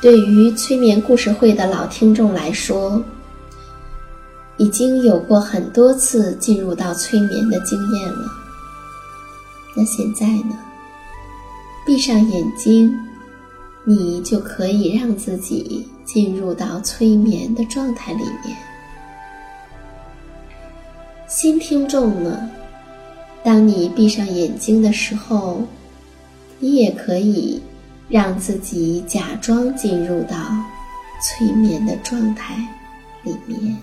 对于催眠故事会的老听众来说，已经有过很多次进入到催眠的经验了。那现在呢？闭上眼睛，你就可以让自己进入到催眠的状态里面。新听众呢？当你闭上眼睛的时候，你也可以。让自己假装进入到催眠的状态里面。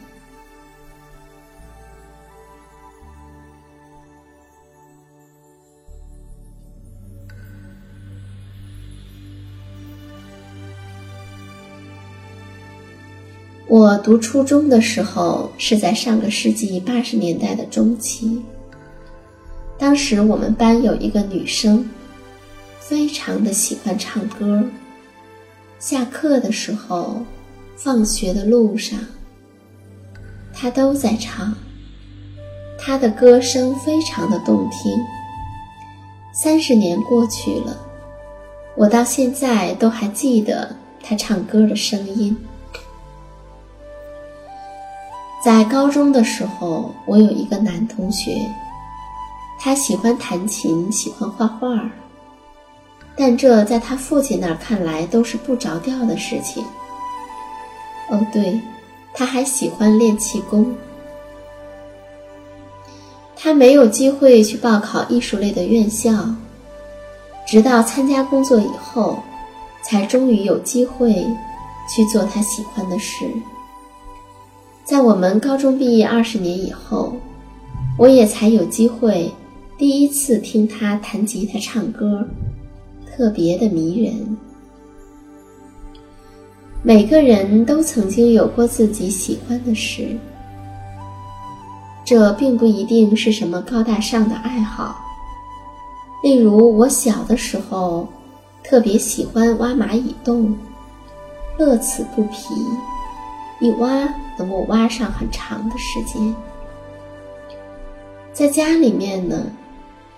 我读初中的时候是在上个世纪八十年代的中期，当时我们班有一个女生。非常的喜欢唱歌，下课的时候，放学的路上，他都在唱。他的歌声非常的动听。三十年过去了，我到现在都还记得他唱歌的声音。在高中的时候，我有一个男同学，他喜欢弹琴，喜欢画画。但这在他父亲那儿看来都是不着调的事情。哦，对，他还喜欢练气功。他没有机会去报考艺术类的院校，直到参加工作以后，才终于有机会去做他喜欢的事。在我们高中毕业二十年以后，我也才有机会第一次听他弹吉他唱歌。特别的迷人。每个人都曾经有过自己喜欢的事，这并不一定是什么高大上的爱好。例如，我小的时候特别喜欢挖蚂蚁洞，乐此不疲，一挖能够挖上很长的时间。在家里面呢，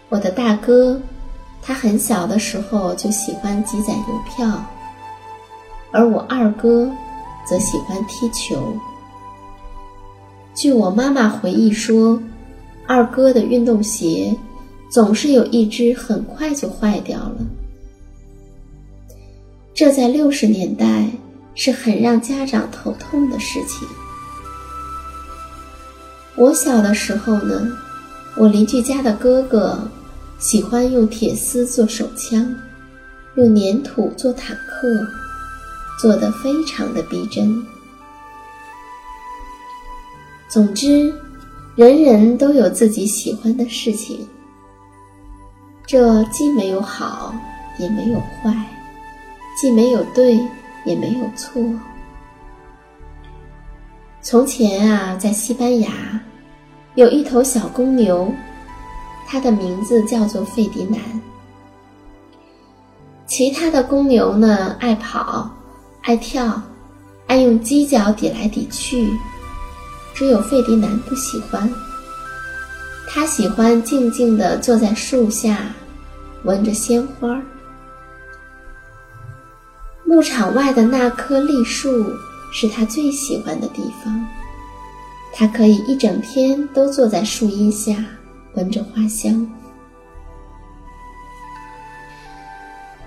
我的大哥。他很小的时候就喜欢积攒邮票，而我二哥则喜欢踢球。据我妈妈回忆说，二哥的运动鞋总是有一只很快就坏掉了。这在六十年代是很让家长头痛的事情。我小的时候呢，我邻居家的哥哥喜欢用铁丝做手枪，用粘土做坦克，做得非常的逼真。总之，人人都有自己喜欢的事情，这既没有好，也没有坏，既没有对，也没有错。从前啊，在西班牙，有一头小公牛，它的名字叫做费迪南。其他的公牛呢，爱跑，爱跳，爱用犄角抵来抵去，只有费迪南不喜欢。他喜欢静静地坐在树下，闻着鲜花。牧场外的那棵栗树。是他最喜欢的地方，他可以一整天都坐在树荫下，闻着花香。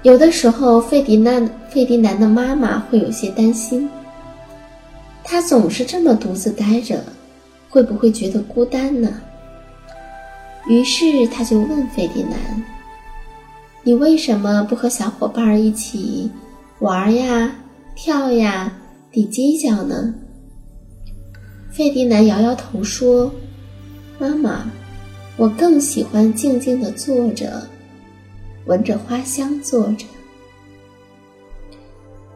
有的时候，费迪南费迪南的妈妈会有些担心，他总是这么独自待着，会不会觉得孤单呢？于是他就问费迪南：“你为什么不和小伙伴一起玩呀、跳呀？”抵犄角呢？费迪南摇摇头说：“妈妈，我更喜欢静静的坐着，闻着花香坐着。”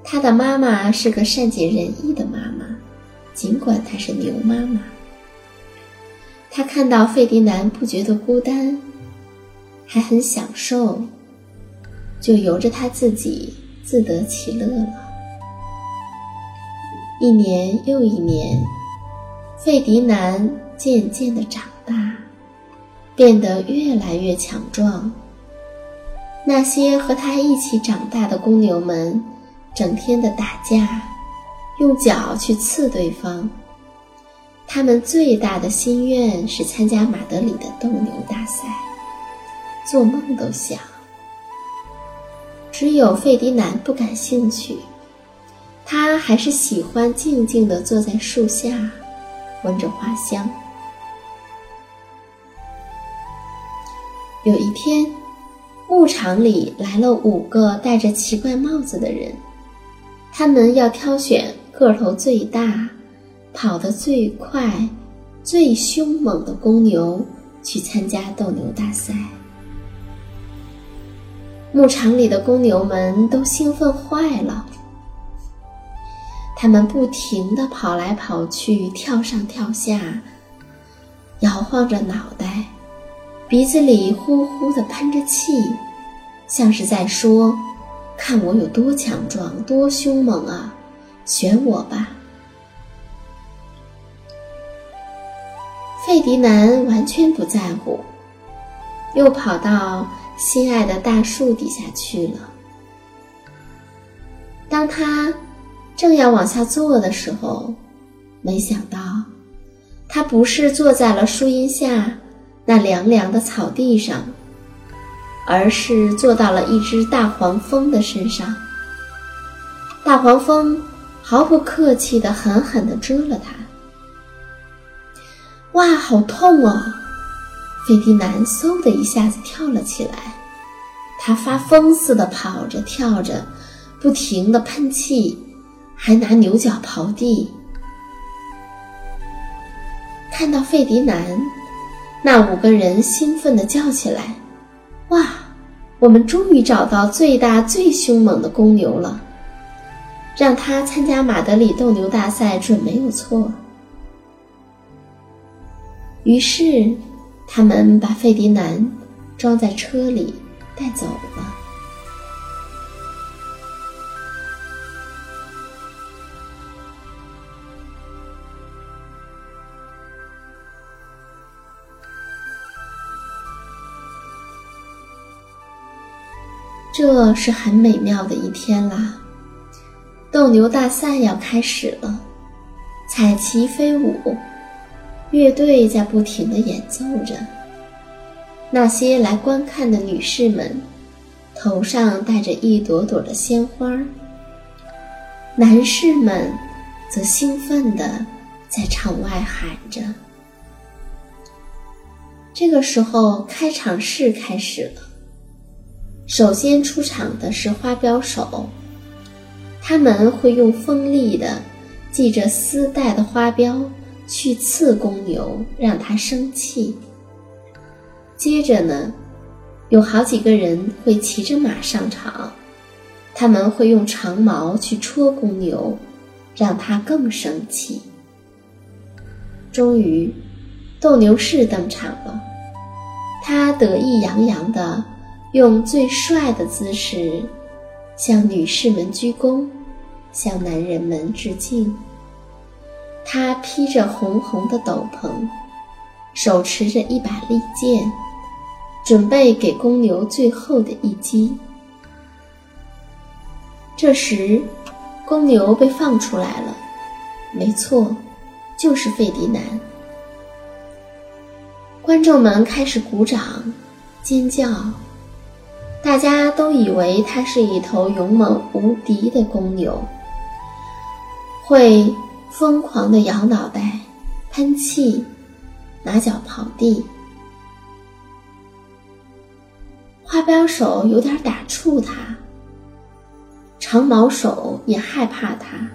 他的妈妈是个善解人意的妈妈，尽管她是牛妈妈。她看到费迪南不觉得孤单，还很享受，就由着他自己自得其乐了。一年又一年，费迪南渐渐的长大，变得越来越强壮。那些和他一起长大的公牛们，整天的打架，用脚去刺对方。他们最大的心愿是参加马德里的斗牛大赛，做梦都想。只有费迪南不感兴趣。他还是喜欢静静地坐在树下，闻着花香。有一天，牧场里来了五个戴着奇怪帽子的人，他们要挑选个头最大、跑得最快、最凶猛的公牛去参加斗牛大赛。牧场里的公牛们都兴奋坏了。他们不停地跑来跑去，跳上跳下，摇晃着脑袋，鼻子里呼呼的喷着气，像是在说：“看我有多强壮，多凶猛啊！选我吧！”费迪南完全不在乎，又跑到心爱的大树底下去了。当他。正要往下坐的时候，没想到，他不是坐在了树荫下那凉凉的草地上，而是坐到了一只大黄蜂的身上。大黄蜂毫不客气地狠狠地蛰了他。哇，好痛啊！费迪南嗖的一下子跳了起来，他发疯似的跑着跳着，不停地喷气。还拿牛角刨地。看到费迪南，那五个人兴奋地叫起来：“哇，我们终于找到最大最凶猛的公牛了！让他参加马德里斗牛大赛准没有错。”于是，他们把费迪南装在车里带走了。这是很美妙的一天啦。斗牛大赛要开始了，彩旗飞舞，乐队在不停的演奏着。那些来观看的女士们，头上戴着一朵朵的鲜花；男士们则兴奋地在场外喊着。这个时候，开场式开始了。首先出场的是花镖手，他们会用锋利的、系着丝带的花镖去刺公牛，让它生气。接着呢，有好几个人会骑着马上场，他们会用长矛去戳公牛，让它更生气。终于，斗牛士登场了，他得意洋洋的。用最帅的姿势向女士们鞠躬，向男人们致敬。他披着红红的斗篷，手持着一把利剑，准备给公牛最后的一击。这时，公牛被放出来了，没错，就是费迪南。观众们开始鼓掌、尖叫。大家都以为它是一头勇猛无敌的公牛，会疯狂地摇脑袋、喷气、拿脚刨地。花镖手有点打怵它，长矛手也害怕它，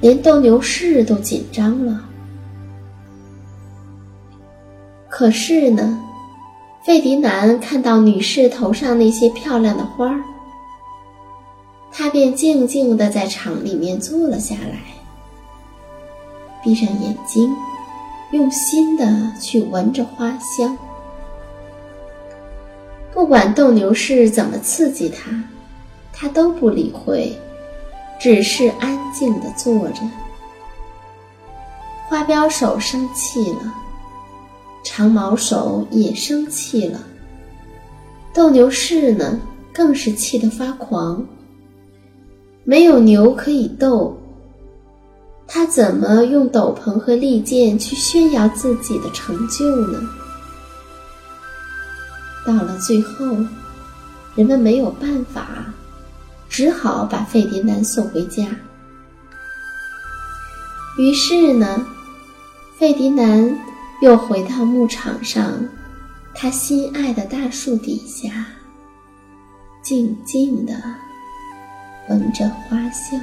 连斗牛士都紧张了。可是呢？费迪南看到女士头上那些漂亮的花儿，他便静静地在场里面坐了下来，闭上眼睛，用心地去闻着花香。不管斗牛士怎么刺激他，他都不理会，只是安静地坐着。花标手生气了。长毛手也生气了，斗牛士呢，更是气得发狂。没有牛可以斗，他怎么用斗篷和利剑去炫耀自己的成就呢？到了最后，人们没有办法，只好把费迪南送回家。于是呢，费迪南。又回到牧场上，他心爱的大树底下，静静地闻着花香。